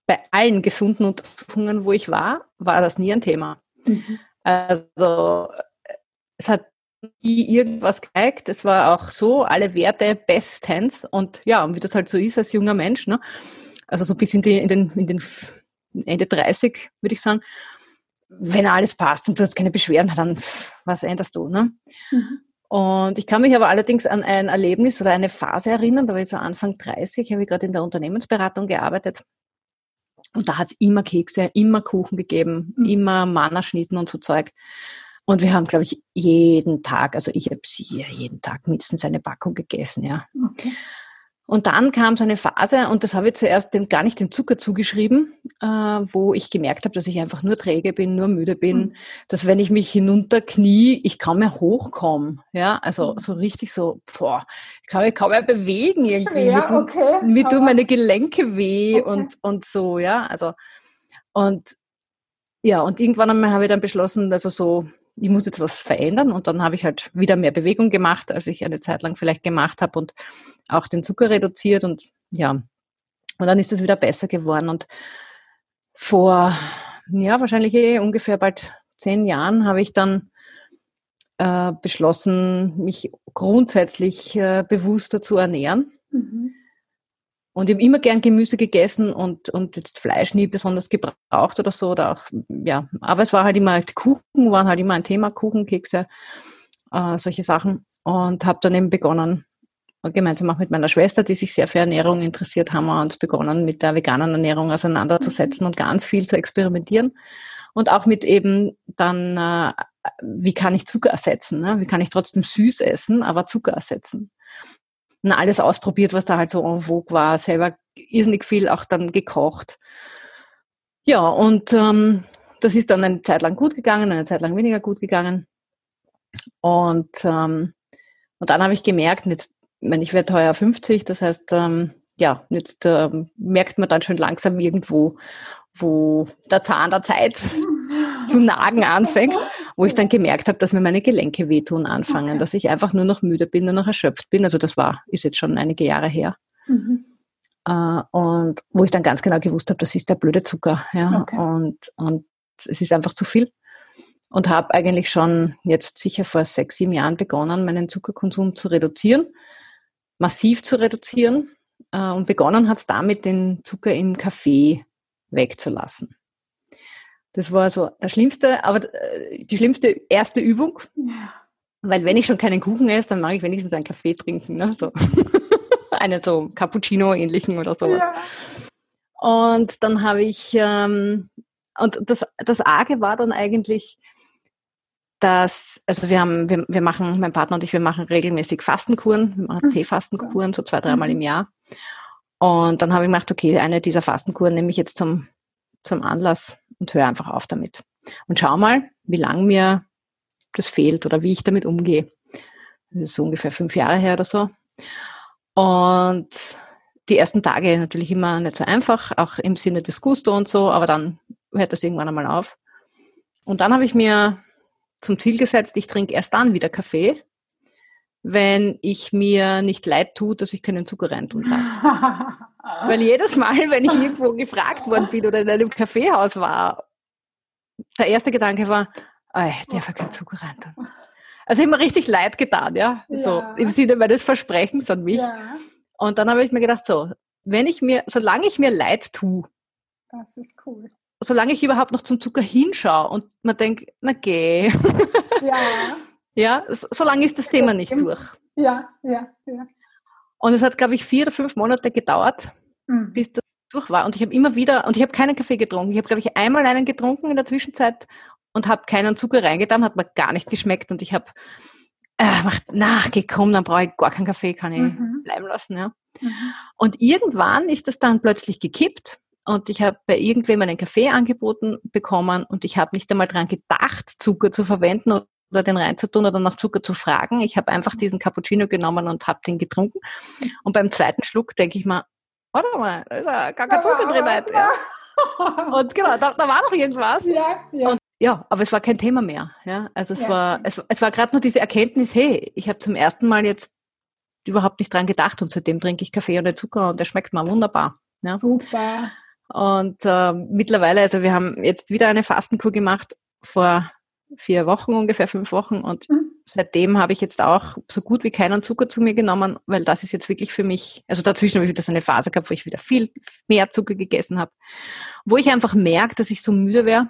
[SPEAKER 2] bei allen gesunden Untersuchungen, wo ich war, war das nie ein Thema. Mhm. Also es hat nie irgendwas gezeigt. Es war auch so, alle Werte bestens. Und ja, und wie das halt so ist als junger Mensch, ne? also so bis in, die, in, den, in den Ende 30, würde ich sagen, wenn alles passt und du hast keine Beschwerden, dann was änderst du. Ne? Mhm. Und ich kann mich aber allerdings an ein Erlebnis oder eine Phase erinnern, da war ich so Anfang 30, habe ich gerade in der Unternehmensberatung gearbeitet. Und da hat es immer Kekse, immer Kuchen gegeben, mhm. immer Mannerschnitten und so Zeug. Und wir haben, glaube ich, jeden Tag, also ich habe sie jeden Tag mindestens eine Packung gegessen, ja. Okay. Und dann kam so eine Phase, und das habe ich zuerst dem, gar nicht dem Zucker zugeschrieben, äh, wo ich gemerkt habe, dass ich einfach nur träge bin, nur müde bin, mhm. dass wenn ich mich hinunterknie, ich kaum mehr hochkomme. Ja, also mhm. so richtig so, boah, ich kann mich kaum mehr bewegen irgendwie. Schwer, mir, okay, mir tun meine Gelenke weh okay. und, und so, ja. Also, und ja, und irgendwann einmal habe ich dann beschlossen, also so ich muss jetzt was verändern und dann habe ich halt wieder mehr Bewegung gemacht, als ich eine Zeit lang vielleicht gemacht habe und auch den Zucker reduziert und ja, und dann ist es wieder besser geworden und vor, ja, wahrscheinlich eh ungefähr bald zehn Jahren habe ich dann äh, beschlossen, mich grundsätzlich äh, bewusster zu ernähren. Mhm. Und ich habe immer gern Gemüse gegessen und, und jetzt Fleisch nie besonders gebraucht oder so. Oder auch, ja, aber es war halt immer, Kuchen waren halt immer ein Thema, Kuchen, Kekse, äh, solche Sachen. Und habe dann eben begonnen, gemeinsam auch mit meiner Schwester, die sich sehr für Ernährung interessiert, haben wir uns begonnen, mit der veganen Ernährung auseinanderzusetzen und ganz viel zu experimentieren. Und auch mit eben dann, äh, wie kann ich Zucker ersetzen? Ne? Wie kann ich trotzdem süß essen, aber Zucker ersetzen? Und alles ausprobiert, was da halt so en vogue war, selber irrsinnig viel auch dann gekocht. Ja, und ähm, das ist dann eine Zeit lang gut gegangen, eine Zeit lang weniger gut gegangen. Und, ähm, und dann habe ich gemerkt, jetzt meine, ich werde heuer 50, das heißt, ähm, ja, jetzt ähm, merkt man dann schon langsam irgendwo, wo der Zahn der Zeit zu nagen anfängt, wo ich dann gemerkt habe, dass mir meine Gelenke wehtun anfangen, okay. dass ich einfach nur noch müde bin, nur noch erschöpft bin. Also das war, ist jetzt schon einige Jahre her. Mhm. Äh, und wo ich dann ganz genau gewusst habe, das ist der blöde Zucker. Ja? Okay. Und, und es ist einfach zu viel. Und habe eigentlich schon jetzt sicher vor sechs, sieben Jahren begonnen, meinen Zuckerkonsum zu reduzieren massiv zu reduzieren. Äh, und begonnen hat es damit, den Zucker im Kaffee wegzulassen. Das war so der schlimmste, aber äh, die schlimmste erste Übung. Ja. Weil wenn ich schon keinen Kuchen esse, dann mag ich wenigstens einen Kaffee trinken. Ne? So. einen so Cappuccino-ähnlichen oder sowas. Ja. Und dann habe ich, ähm, und das, das Arge war dann eigentlich, dass, also wir haben, wir, wir machen, mein Partner und ich, wir machen regelmäßig Fastenkuren, mhm. Teefastenkuren, so zwei, dreimal im mhm. Jahr. Und dann habe ich gedacht, okay, eine dieser Fastenkuren nehme ich jetzt zum, zum Anlass und höre einfach auf damit. Und schau mal, wie lang mir das fehlt oder wie ich damit umgehe. Das ist so ungefähr fünf Jahre her oder so. Und die ersten Tage natürlich immer nicht so einfach, auch im Sinne des Gusto und so, aber dann hört das irgendwann einmal auf. Und dann habe ich mir zum Ziel gesetzt, ich trinke erst dann wieder Kaffee, wenn ich mir nicht leid tue, dass ich keinen Zucker reintun darf. Weil jedes Mal, wenn ich irgendwo gefragt worden bin oder in einem Kaffeehaus war, der erste Gedanke war, ich darf keinen Zucker reintun. Also immer richtig leid getan, ja. ja. So im Sinne meines Versprechens an mich. Ja. Und dann habe ich mir gedacht, so, wenn ich mir, solange ich mir leid tue,
[SPEAKER 1] das ist cool
[SPEAKER 2] solange ich überhaupt noch zum Zucker hinschaue und man denkt, na geh. Ja. ja, solange ist das Thema nicht durch.
[SPEAKER 1] Ja, ja, ja.
[SPEAKER 2] Und es hat, glaube ich, vier oder fünf Monate gedauert, mhm. bis das durch war. Und ich habe immer wieder, und ich habe keinen Kaffee getrunken. Ich habe, glaube ich, einmal einen getrunken in der Zwischenzeit und habe keinen Zucker reingetan, hat mir gar nicht geschmeckt. Und ich habe äh, nachgekommen, dann brauche ich gar keinen Kaffee, kann ich mhm. bleiben lassen. Ja. Mhm. Und irgendwann ist das dann plötzlich gekippt und ich habe bei irgendwem einen Kaffee angeboten bekommen und ich habe nicht einmal dran gedacht, Zucker zu verwenden oder den reinzutun oder nach Zucker zu fragen. Ich habe einfach diesen Cappuccino genommen und habe den getrunken. Und beim zweiten Schluck denke ich mir, warte mal, da ist ja gar kein Zucker drin. Ja. Und genau, da, da, war noch irgendwas. Ja, ja. Und ja, aber es war kein Thema mehr. Ja, also es ja, war, es, es war gerade nur diese Erkenntnis, hey, ich habe zum ersten Mal jetzt überhaupt nicht dran gedacht und seitdem trinke ich Kaffee ohne Zucker und der schmeckt mir wunderbar. Ja.
[SPEAKER 1] Super.
[SPEAKER 2] Und äh, mittlerweile, also wir haben jetzt wieder eine Fastenkur gemacht vor vier Wochen, ungefähr fünf Wochen. Und mhm. seitdem habe ich jetzt auch so gut wie keinen Zucker zu mir genommen, weil das ist jetzt wirklich für mich, also dazwischen habe ich wieder so eine Phase gehabt, wo ich wieder viel mehr Zucker gegessen habe, wo ich einfach merke, dass ich so müde wäre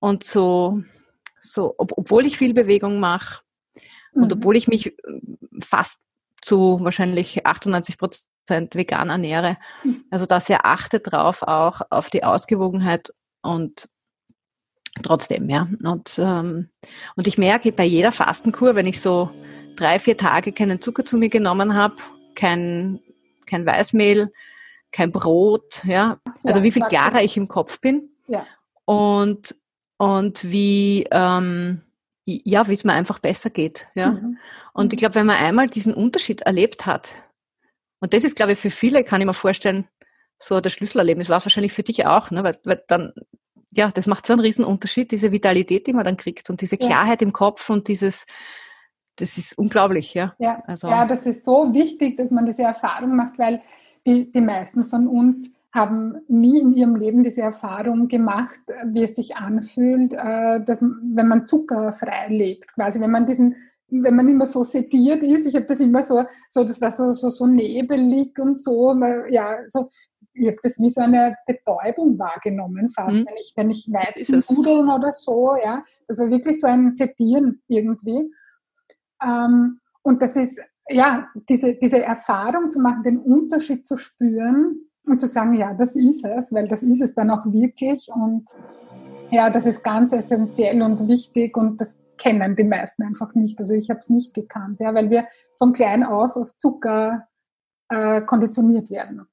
[SPEAKER 2] und so, so ob, obwohl ich viel Bewegung mache mhm. und obwohl ich mich fast zu wahrscheinlich 98 Prozent vegan ernähre. Hm. Also dass er achtet drauf auch auf die Ausgewogenheit und trotzdem, ja. Und, ähm, und ich merke bei jeder Fastenkur, wenn ich so drei, vier Tage keinen Zucker zu mir genommen habe, kein, kein Weißmehl, kein Brot, ja. Also ja, wie viel klarer ich im Kopf bin. Ja. Und, und wie, ähm, ja, wie es mir einfach besser geht. Ja. Mhm. Und ich mhm. glaube, wenn man einmal diesen Unterschied erlebt hat, und das ist, glaube ich, für viele, kann ich mir vorstellen, so das Schlüsselerlebnis war es wahrscheinlich für dich auch, ne? weil, weil dann, ja, das macht so einen riesen Unterschied, diese Vitalität, die man dann kriegt und diese Klarheit ja. im Kopf und dieses, das ist unglaublich, ja.
[SPEAKER 1] Ja, also. ja, das ist so wichtig, dass man diese Erfahrung macht, weil die, die meisten von uns haben nie in ihrem Leben diese Erfahrung gemacht, wie es sich anfühlt, äh, dass, wenn man zuckerfrei lebt, quasi wenn man diesen wenn man immer so sediert ist, ich habe das immer so, so das war so, so, so nebelig und so, ja, so, ich habe das wie so eine Betäubung wahrgenommen, fast, mhm. wenn ich, wenn ich Weizen nudeln oder so, ja, also wirklich so ein Sedieren irgendwie. Ähm, und das ist, ja, diese, diese Erfahrung zu machen, den Unterschied zu spüren und zu sagen, ja, das ist es, weil das ist es dann auch wirklich und ja, das ist ganz essentiell und wichtig und das kennen die meisten einfach nicht. Also ich habe es nicht gekannt, ja, weil wir von klein auf auf Zucker äh, konditioniert werden.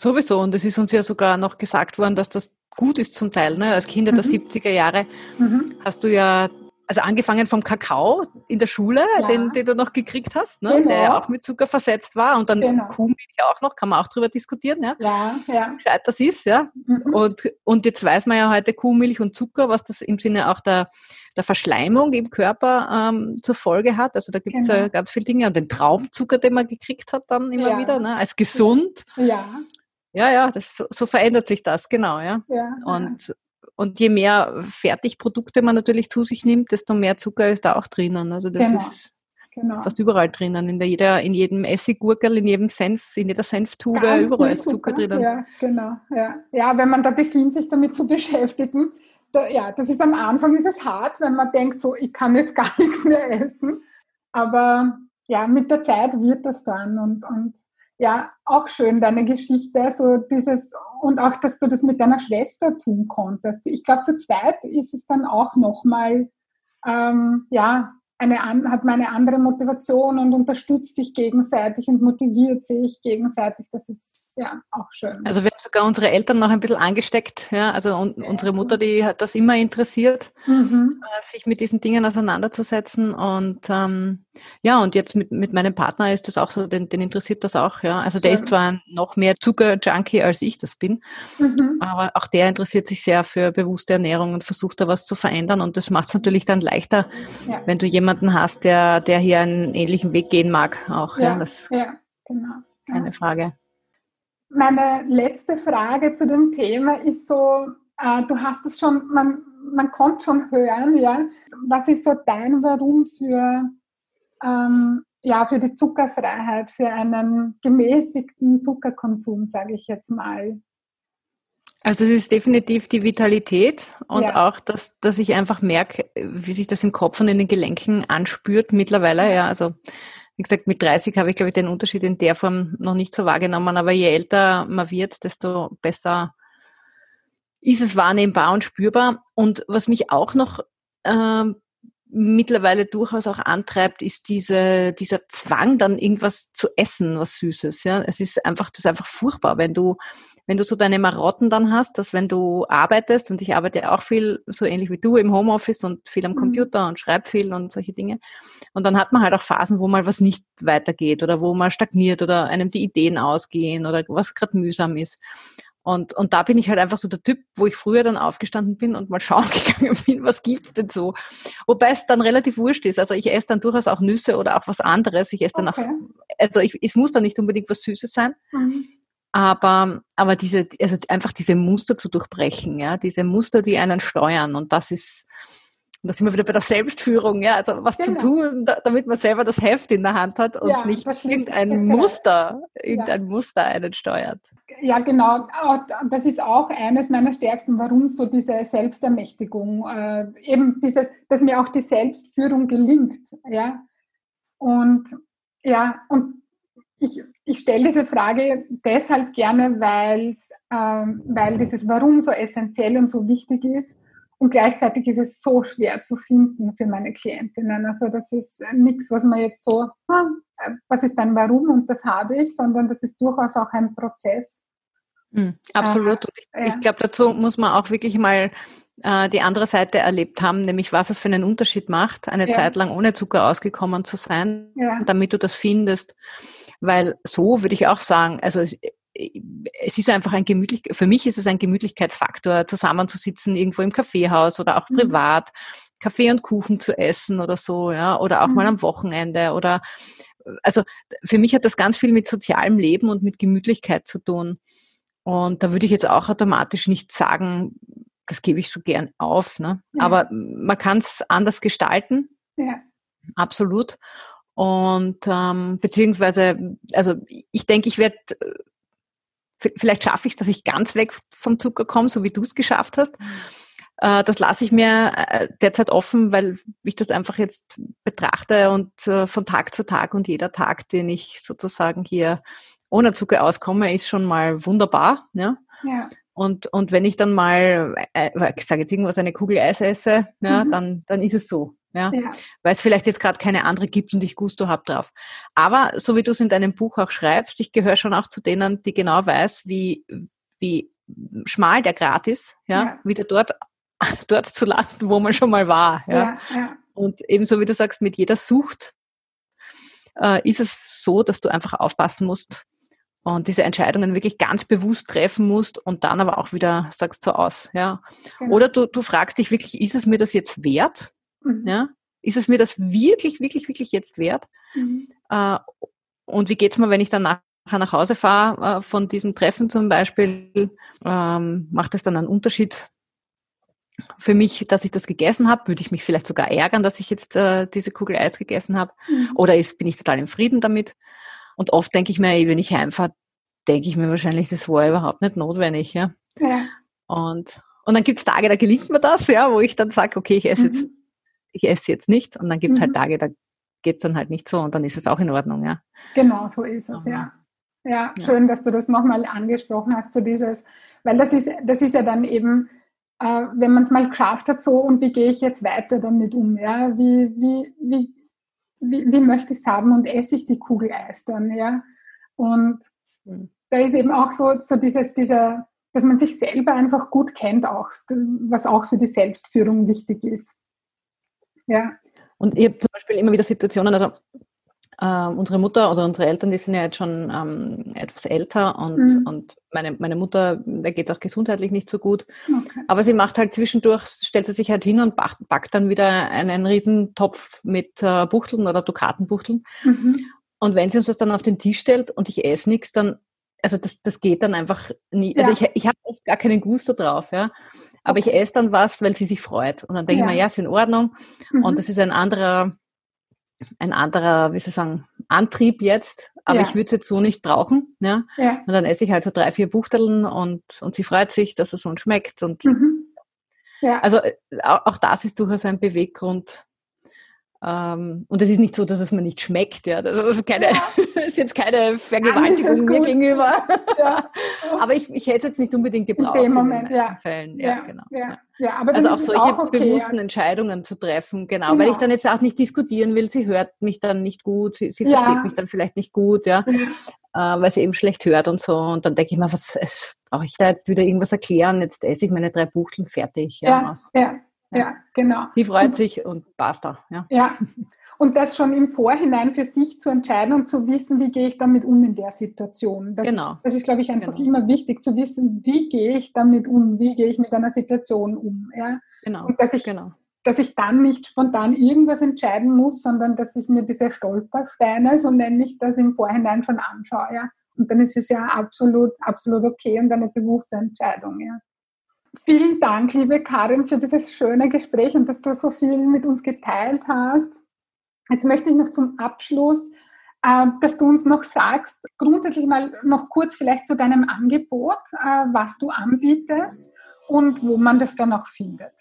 [SPEAKER 2] Sowieso, und es ist uns ja sogar noch gesagt worden, dass das gut ist zum Teil. Ne? Als Kinder mhm. der 70er Jahre mhm. hast du ja also angefangen vom Kakao in der Schule, ja. den, den du noch gekriegt hast, ne? Genau. der auch mit Zucker versetzt war und dann genau. Kuhmilch auch noch, kann man auch drüber diskutieren, ja, ja, ja. gescheit das ist, ja. Mhm. Und, und jetzt weiß man ja heute Kuhmilch und Zucker, was das im Sinne auch der, der Verschleimung im Körper ähm, zur Folge hat. Also da gibt es genau. ja ganz viele Dinge. Und den Traumzucker, den man gekriegt hat dann immer ja. wieder, ne? als gesund. Ja. Ja, ja, das, so, so verändert sich das, genau, ja. ja und und je mehr Fertigprodukte man natürlich zu sich nimmt, desto mehr Zucker ist da auch drinnen. Also das genau. ist genau. fast überall drinnen. In, der, jeder, in jedem Essiggurkel, in jedem Senf, in jeder Senftube, Ganz überall ist Zucker, Zucker drinnen.
[SPEAKER 1] Ja, genau. Ja. ja, wenn man da beginnt, sich damit zu beschäftigen, da, ja, das ist am Anfang ist es hart, wenn man denkt, so, ich kann jetzt gar nichts mehr essen. Aber ja, mit der Zeit wird das dann und, und ja, auch schön, deine Geschichte, so dieses, und auch, dass du das mit deiner Schwester tun konntest. Ich glaube, zu zweit ist es dann auch nochmal, ähm, ja, eine, hat man eine andere Motivation und unterstützt sich gegenseitig und motiviert sich gegenseitig. Das ist ja auch schön.
[SPEAKER 2] Also wir haben sogar unsere Eltern noch ein bisschen angesteckt. Ja? Also und ja. unsere Mutter, die hat das immer interessiert, mhm. Äh, sich mit diesen Dingen auseinanderzusetzen. Und ähm, ja, und jetzt mit, mit meinem Partner ist das auch so, den, den interessiert das auch. Ja? Also der ja. ist zwar noch mehr Zucker-Junkie, als ich das bin, mhm. aber auch der interessiert sich sehr für bewusste Ernährung und versucht da was zu verändern. Und das macht es natürlich dann leichter, wenn du jemanden hast, der, der hier einen ähnlichen Weg gehen mag. Auch, ja, das ja genau. Keine Frage.
[SPEAKER 1] Meine letzte Frage zu dem Thema ist so, äh, du hast es schon, man, man konnte schon hören, ja. Was ist so dein Warum für, ähm, ja, für die Zuckerfreiheit, für einen gemäßigten Zuckerkonsum, sage ich jetzt mal?
[SPEAKER 2] Also es ist definitiv die Vitalität und ja. auch, dass, dass ich einfach merke, wie sich das im Kopf und in den Gelenken anspürt mittlerweile. Ja, also wie gesagt, mit 30 habe ich, glaube ich, den Unterschied in der Form noch nicht so wahrgenommen, aber je älter man wird, desto besser ist es wahrnehmbar und spürbar. Und was mich auch noch äh, mittlerweile durchaus auch antreibt, ist diese, dieser Zwang, dann irgendwas zu essen, was Süßes. Ja, es ist einfach, das ist einfach furchtbar, wenn du wenn du so deine Marotten dann hast, dass wenn du arbeitest, und ich arbeite auch viel so ähnlich wie du im Homeoffice und viel am mhm. Computer und schreibe viel und solche Dinge. Und dann hat man halt auch Phasen, wo mal was nicht weitergeht oder wo man stagniert oder einem die Ideen ausgehen oder was gerade mühsam ist. Und, und da bin ich halt einfach so der Typ, wo ich früher dann aufgestanden bin und mal schauen gegangen bin, was gibt's denn so? Wobei es dann relativ wurscht ist. Also ich esse dann durchaus auch Nüsse oder auch was anderes. Ich esse dann okay. auch, also ich, es muss dann nicht unbedingt was Süßes sein. Mhm. Aber, aber diese, also einfach diese Muster zu durchbrechen, ja, diese Muster, die einen steuern. Und das ist, da sind wir wieder bei der Selbstführung, ja, also was genau. zu tun, damit man selber das Heft in der Hand hat und ja, nicht irgendein Muster, irgendein ja. Muster einen steuert.
[SPEAKER 1] Ja, genau. Das ist auch eines meiner stärksten, warum so diese Selbstermächtigung, äh, eben dieses, dass mir auch die Selbstführung gelingt, ja. Und ja, und ich, ich stelle diese Frage deshalb gerne, weil's, ähm, weil dieses Warum so essentiell und so wichtig ist. Und gleichzeitig ist es so schwer zu finden für meine Klientinnen. Also das ist nichts, was man jetzt so, ah, was ist dein Warum und das habe ich, sondern das ist durchaus auch ein Prozess.
[SPEAKER 2] Mhm, absolut. Äh, ich, ja. ich glaube, dazu muss man auch wirklich mal äh, die andere Seite erlebt haben, nämlich was es für einen Unterschied macht, eine ja. Zeit lang ohne Zucker ausgekommen zu sein, ja. damit du das findest. Weil so würde ich auch sagen, also es, es ist einfach ein gemütlich, für mich ist es ein Gemütlichkeitsfaktor, zusammenzusitzen irgendwo im Kaffeehaus oder auch mhm. privat, Kaffee und Kuchen zu essen oder so, ja, oder auch mhm. mal am Wochenende oder, also für mich hat das ganz viel mit sozialem Leben und mit Gemütlichkeit zu tun. Und da würde ich jetzt auch automatisch nicht sagen, das gebe ich so gern auf, ne? Ja. Aber man kann es anders gestalten. Ja. Absolut. Und ähm, beziehungsweise, also ich denke, ich werde, vielleicht schaffe ich es, dass ich ganz weg vom Zucker komme, so wie du es geschafft hast. Äh, das lasse ich mir äh, derzeit offen, weil ich das einfach jetzt betrachte und äh, von Tag zu Tag und jeder Tag, den ich sozusagen hier ohne Zucker auskomme, ist schon mal wunderbar. Ja. ja. Und, und wenn ich dann mal, äh, ich sage jetzt irgendwas, eine Kugel Eis esse, ja, mhm. dann, dann ist es so. Ja? ja. Weil es vielleicht jetzt gerade keine andere gibt und ich Gusto habe drauf. Aber so wie du es in deinem Buch auch schreibst, ich gehöre schon auch zu denen, die genau weiß, wie, wie schmal der Grad ist, ja, ja. wieder dort, dort zu landen, wo man schon mal war. Ja? ja, ja. Und ebenso wie du sagst, mit jeder Sucht äh, ist es so, dass du einfach aufpassen musst, und diese Entscheidungen wirklich ganz bewusst treffen musst und dann aber auch wieder sagst so aus, ja. Genau. Oder du, du fragst dich wirklich, ist es mir das jetzt wert? Mhm. Ja? Ist es mir das wirklich, wirklich, wirklich jetzt wert? Mhm. Äh, und wie geht's mir, wenn ich dann nachher nach Hause fahre äh, von diesem Treffen zum Beispiel? Ähm, macht es dann einen Unterschied für mich, dass ich das gegessen habe? Würde ich mich vielleicht sogar ärgern, dass ich jetzt äh, diese Kugel Eis gegessen habe? Mhm. Oder ist, bin ich total im Frieden damit? Und oft denke ich mir, wenn ich heimfahre, denke ich mir wahrscheinlich, das war überhaupt nicht notwendig. Ja. ja. Und, und dann gibt es Tage, da gelingt mir das, ja, wo ich dann sage, okay, ich esse mhm. jetzt, ich esse jetzt nicht. Und dann gibt es halt mhm. halt Tage, da geht es dann halt nicht so und dann ist es auch in Ordnung, ja.
[SPEAKER 1] Genau, so ist es, ja. Ja, ja. schön, dass du das nochmal angesprochen hast, so dieses, weil das ist, das ist ja dann eben, äh, wenn man es mal hat, so und wie gehe ich jetzt weiter damit um, ja, wie, wie, wie wie, wie möchte ich es haben und esse ich die Kugel Eis dann, ja. Und mhm. da ist eben auch so, so dieses, dieser, dass man sich selber einfach gut kennt, auch, das, was auch für die Selbstführung wichtig ist.
[SPEAKER 2] Ja. Und ich habe zum Beispiel immer wieder Situationen, also äh, unsere Mutter oder unsere Eltern, die sind ja jetzt schon ähm, etwas älter und, mhm. und meine, meine Mutter, der geht es auch gesundheitlich nicht so gut. Okay. Aber sie macht halt zwischendurch, stellt sie sich halt hin und backt, backt dann wieder einen Riesentopf mit äh, Buchteln oder Dukatenbuchteln. Mhm. Und wenn sie uns das dann auf den Tisch stellt und ich esse nichts, dann, also das, das geht dann einfach nie. Also ja. Also ich, ich habe oft gar keinen Gusto drauf, ja. Aber ich esse dann was, weil sie sich freut. Und dann denke ja. ich mir, ja, ist in Ordnung. Mhm. Und das ist ein anderer ein anderer, wie soll ich sagen, Antrieb jetzt, aber ja. ich würde es jetzt so nicht brauchen. Ja? ja? Und dann esse ich halt so drei, vier Buchteln und, und sie freut sich, dass es uns schmeckt. Und mhm. ja. also äh, auch das ist durchaus ein Beweggrund, ähm, und es ist nicht so, dass es mir nicht schmeckt, ja. Das ist, keine, ja. ist jetzt keine Vergewaltigung mir gegenüber. Ja. aber ich, ich hätte es jetzt nicht unbedingt gebraucht in, dem Moment, in ja. Fällen. Ja, genau. Also auch solche auch okay, bewussten Entscheidungen zu treffen, genau, genau, weil ich dann jetzt auch nicht diskutieren will. Sie hört mich dann nicht gut, sie, sie versteht mich dann vielleicht nicht gut, ja. Äh, weil sie eben schlecht hört und so. Und dann denke ich mir, was brauche ich da jetzt wieder irgendwas erklären? Jetzt esse ich meine drei Buchteln fertig.
[SPEAKER 1] Ja, ja, ja, genau.
[SPEAKER 2] Sie freut sich und basta.
[SPEAKER 1] Ja. ja. Und das schon im Vorhinein für sich zu entscheiden und zu wissen, wie gehe ich damit um in der Situation. Das genau. Ist, das ist, glaube ich, einfach genau. immer wichtig zu wissen, wie gehe ich damit um, wie gehe ich mit einer Situation um. Ja? Genau. Und dass ich, genau. dass ich dann nicht spontan irgendwas entscheiden muss, sondern dass ich mir diese Stolpersteine, so nenne ich das, im Vorhinein schon anschaue. Ja? Und dann ist es ja absolut, absolut okay und eine bewusste Entscheidung. Ja? Vielen Dank, liebe Karin, für dieses schöne Gespräch und dass du so viel mit uns geteilt hast. Jetzt möchte ich noch zum Abschluss, äh, dass du uns noch sagst, grundsätzlich mal noch kurz vielleicht zu deinem Angebot, äh, was du anbietest und wo man das dann auch findet.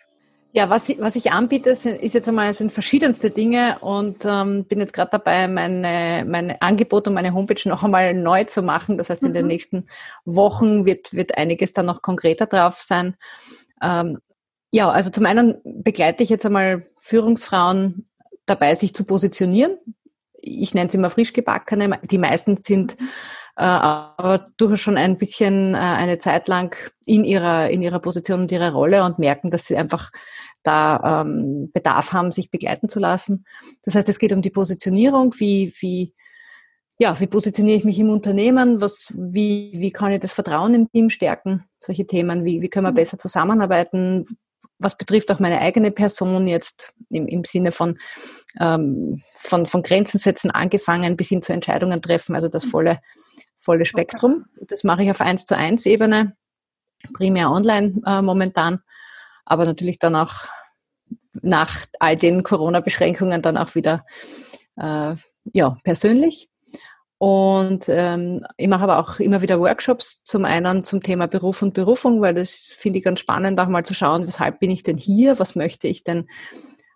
[SPEAKER 2] Ja, was, was ich anbiete, ist jetzt einmal sind verschiedenste Dinge und ähm, bin jetzt gerade dabei, meine, meine Angebote und meine Homepage noch einmal neu zu machen. Das heißt, in mhm. den nächsten Wochen wird, wird einiges dann noch konkreter drauf sein. Ähm, ja, also zum einen begleite ich jetzt einmal Führungsfrauen dabei, sich zu positionieren. Ich nenne sie immer frisch gebackene. Die meisten sind äh, aber durchaus schon ein bisschen äh, eine Zeit lang in ihrer, in ihrer Position und ihrer Rolle und merken, dass sie einfach da ähm, Bedarf haben, sich begleiten zu lassen. Das heißt, es geht um die Positionierung, wie, wie, ja, wie positioniere ich mich im Unternehmen, was, wie, wie kann ich das Vertrauen im Team stärken, solche Themen, wie, wie können wir mhm. besser zusammenarbeiten, was betrifft auch meine eigene Person jetzt im, im Sinne von, ähm, von, von Grenzen setzen angefangen bis hin zu Entscheidungen treffen, also das mhm. volle, volle Spektrum. Das mache ich auf 1 zu 1 Ebene, primär online äh, momentan, aber natürlich dann auch nach all den Corona-Beschränkungen dann auch wieder äh, ja, persönlich. Und ähm, ich mache aber auch immer wieder Workshops, zum einen zum Thema Beruf und Berufung, weil das finde ich ganz spannend, auch mal zu schauen, weshalb bin ich denn hier, was möchte ich denn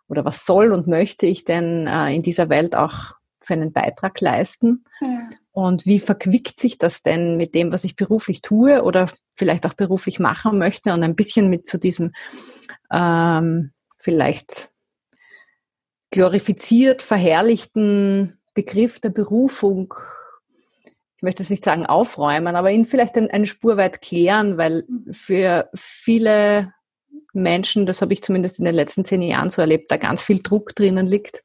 [SPEAKER 2] oder was soll und möchte ich denn äh, in dieser Welt auch für einen Beitrag leisten? Ja. Und wie verquickt sich das denn mit dem, was ich beruflich tue oder vielleicht auch beruflich machen möchte und ein bisschen mit zu diesem ähm, vielleicht glorifiziert, verherrlichten Begriff der Berufung, ich möchte es nicht sagen aufräumen, aber ihn vielleicht eine Spur weit klären, weil für viele Menschen, das habe ich zumindest in den letzten zehn Jahren so erlebt, da ganz viel Druck drinnen liegt,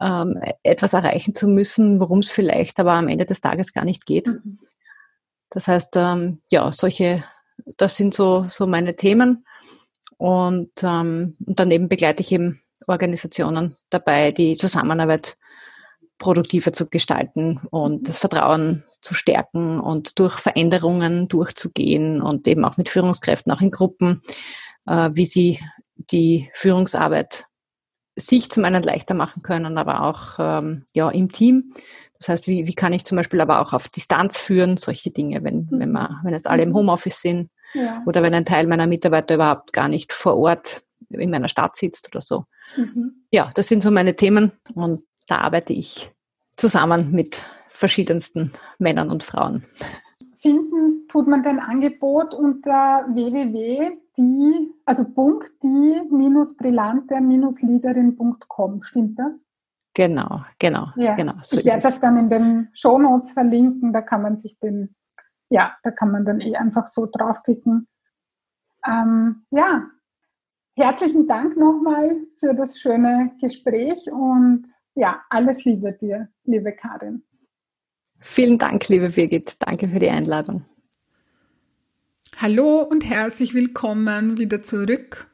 [SPEAKER 2] ähm, etwas erreichen zu müssen, worum es vielleicht aber am Ende des Tages gar nicht geht. Mhm. Das heißt, ähm, ja, solche, das sind so, so meine Themen. Und, ähm, daneben begleite ich eben Organisationen dabei, die Zusammenarbeit produktiver zu gestalten und das Vertrauen zu stärken und durch Veränderungen durchzugehen und eben auch mit Führungskräften, auch in Gruppen, äh, wie sie die Führungsarbeit sich zum einen leichter machen können, aber auch ähm, ja im Team. Das heißt, wie, wie kann ich zum Beispiel aber auch auf Distanz führen, solche Dinge, wenn, mhm. wenn, man, wenn jetzt alle im mhm. Homeoffice sind ja. oder wenn ein Teil meiner Mitarbeiter überhaupt gar nicht vor Ort in meiner Stadt sitzt oder so. Mhm. Ja, das sind so meine Themen und da arbeite ich zusammen mit verschiedensten Männern und Frauen.
[SPEAKER 1] Finden tut man dein Angebot unter www.die, also Punkt die brillante leaderin.com. Stimmt das?
[SPEAKER 2] Genau, genau,
[SPEAKER 1] ja.
[SPEAKER 2] genau.
[SPEAKER 1] So ich werde das dann in den Show Notes verlinken. Da kann man sich den, ja, da kann man dann eh einfach so draufklicken. Ähm, ja, herzlichen Dank nochmal für das schöne Gespräch und ja, alles Liebe dir, liebe Karin.
[SPEAKER 2] Vielen Dank, liebe Birgit. Danke für die Einladung.
[SPEAKER 1] Hallo und herzlich willkommen wieder zurück.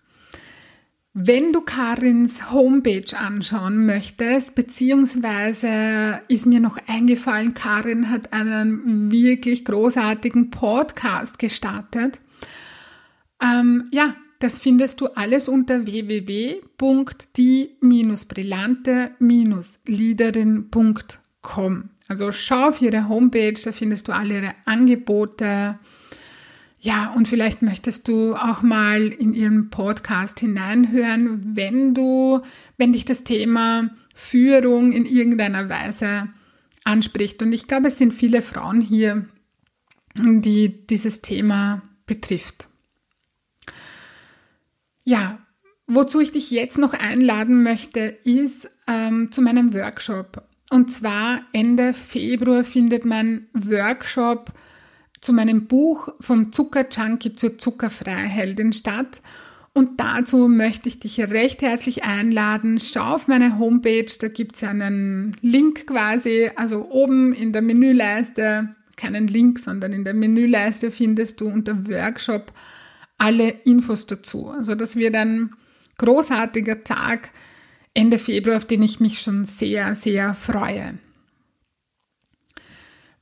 [SPEAKER 1] Wenn du Karins Homepage anschauen möchtest, beziehungsweise ist mir noch eingefallen, Karin hat einen wirklich großartigen Podcast gestartet. Ähm, ja, das findest du alles unter www.die-brillante-leaderin.com. Also schau auf ihre Homepage, da findest du alle ihre Angebote. Ja, und vielleicht möchtest du auch mal in ihren Podcast hineinhören, wenn du, wenn dich das Thema Führung in irgendeiner Weise anspricht. Und ich glaube, es sind viele Frauen hier, die dieses Thema betrifft. Ja, wozu ich dich jetzt noch einladen möchte, ist ähm, zu meinem Workshop. Und zwar Ende Februar findet mein Workshop zu meinem Buch vom Zuckerjunkie zur Zuckerfreiheldin statt. Und dazu möchte ich dich recht herzlich einladen. Schau auf meine Homepage, da gibt es einen Link quasi, also oben in der Menüleiste, keinen Link, sondern in der Menüleiste findest du unter Workshop alle Infos dazu. Also das wird ein großartiger Tag Ende Februar, auf den ich mich schon sehr, sehr freue.